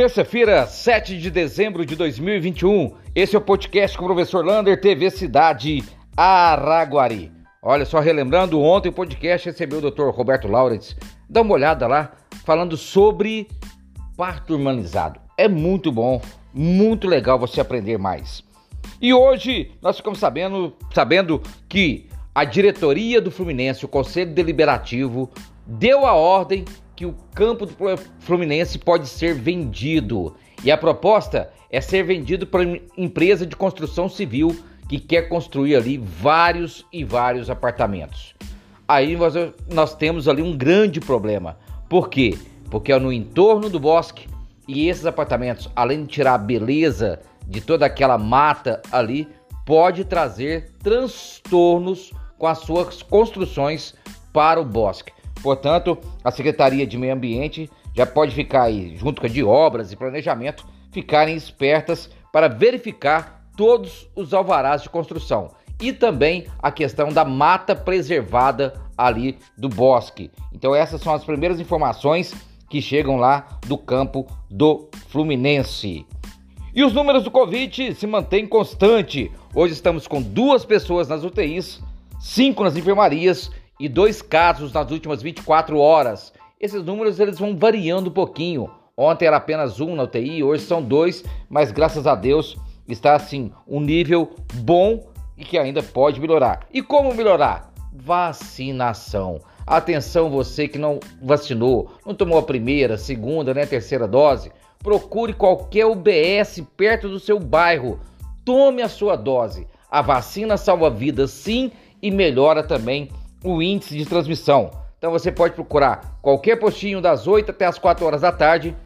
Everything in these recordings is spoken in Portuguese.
Terça-feira, 7 de dezembro de 2021. Esse é o podcast com o professor Lander, TV Cidade Araguari. Olha só, relembrando, ontem o podcast recebeu o Dr. Roberto Laurens. Dá uma olhada lá, falando sobre parto humanizado. É muito bom, muito legal você aprender mais. E hoje nós ficamos sabendo, sabendo que a diretoria do Fluminense, o Conselho Deliberativo, deu a ordem que o campo do Fluminense pode ser vendido. E a proposta é ser vendido para empresa de construção civil que quer construir ali vários e vários apartamentos. Aí nós, nós temos ali um grande problema. Por quê? Porque é no entorno do bosque e esses apartamentos, além de tirar a beleza de toda aquela mata ali, pode trazer transtornos com as suas construções para o bosque. Portanto, a Secretaria de Meio Ambiente já pode ficar aí, junto com a de obras e planejamento, ficarem espertas para verificar todos os alvarás de construção e também a questão da mata preservada ali do bosque. Então essas são as primeiras informações que chegam lá do campo do Fluminense. E os números do Covid se mantêm constante. Hoje estamos com duas pessoas nas UTIs, cinco nas enfermarias e dois casos nas últimas 24 horas. Esses números eles vão variando um pouquinho. Ontem era apenas um na UTI, hoje são dois, mas graças a Deus está assim um nível bom e que ainda pode melhorar. E como melhorar? Vacinação. Atenção você que não vacinou, não tomou a primeira, segunda, né, terceira dose, procure qualquer UBS perto do seu bairro. Tome a sua dose. A vacina salva vidas sim e melhora também o índice de transmissão. Então você pode procurar qualquer postinho das 8 até as 4 horas da tarde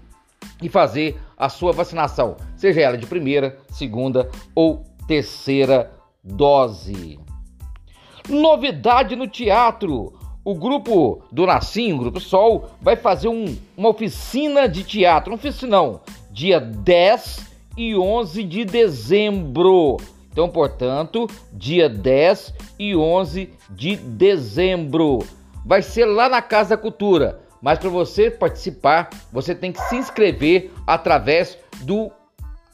e fazer a sua vacinação, seja ela de primeira, segunda ou terceira dose. Novidade no teatro. O grupo do Nassim, o Grupo Sol, vai fazer um, uma oficina de teatro, um oficinão, dia 10 e 11 de dezembro. Então, portanto, dia 10 e 11 de dezembro. Vai ser lá na Casa Cultura. Mas para você participar, você tem que se inscrever através do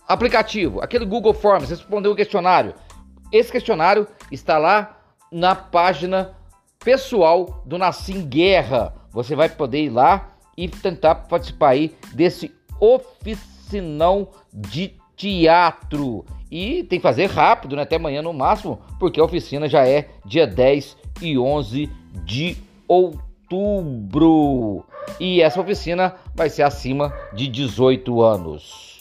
aplicativo, aquele Google Forms, responder o questionário. Esse questionário está lá na página pessoal do Nassim Guerra. Você vai poder ir lá e tentar participar aí desse oficinão de teatro. E tem que fazer rápido, né? até amanhã no máximo, porque a oficina já é dia 10 e 11 de outubro. E essa oficina vai ser acima de 18 anos.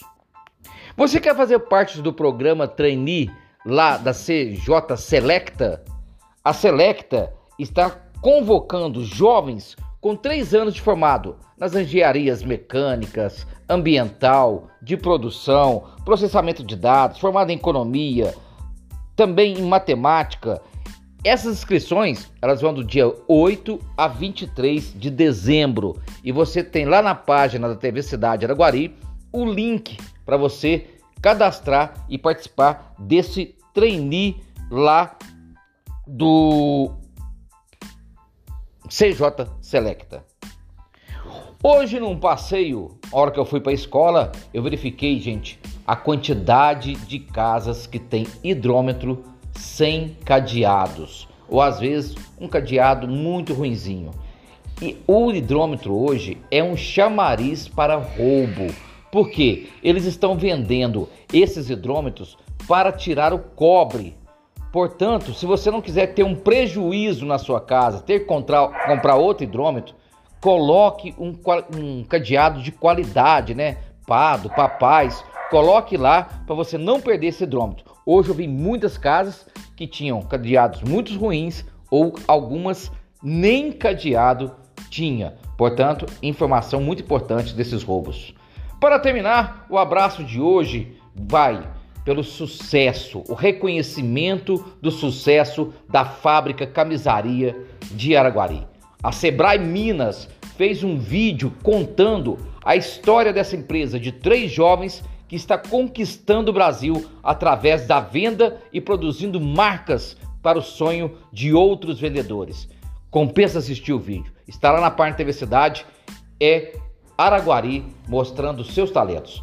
Você quer fazer parte do programa Trainee lá da CJ Selecta? A Selecta está convocando jovens com três anos de formado nas engenharias mecânicas, ambiental, de produção, processamento de dados, formado em economia, também em matemática. Essas inscrições, elas vão do dia 8 a 23 de dezembro e você tem lá na página da TV Cidade Araguari o link para você cadastrar e participar desse trainee lá do CJ Selecta. Hoje, num passeio, a hora que eu fui para a escola, eu verifiquei, gente, a quantidade de casas que tem hidrômetro sem cadeados, ou às vezes um cadeado muito ruinzinho. E o hidrômetro hoje é um chamariz para roubo, porque eles estão vendendo esses hidrômetros para tirar o cobre Portanto, se você não quiser ter um prejuízo na sua casa, ter que comprar, comprar outro hidrômetro, coloque um, um cadeado de qualidade, né? Pado, papais, coloque lá para você não perder esse hidrômetro. Hoje eu vi muitas casas que tinham cadeados muito ruins ou algumas nem cadeado tinha. Portanto, informação muito importante desses roubos. Para terminar, o abraço de hoje vai pelo sucesso, o reconhecimento do sucesso da fábrica Camisaria de Araguari. A Sebrae Minas fez um vídeo contando a história dessa empresa de três jovens que está conquistando o Brasil através da venda e produzindo marcas para o sonho de outros vendedores. Compensa assistir o vídeo. Está lá na página TV Cidade. É Araguari mostrando seus talentos.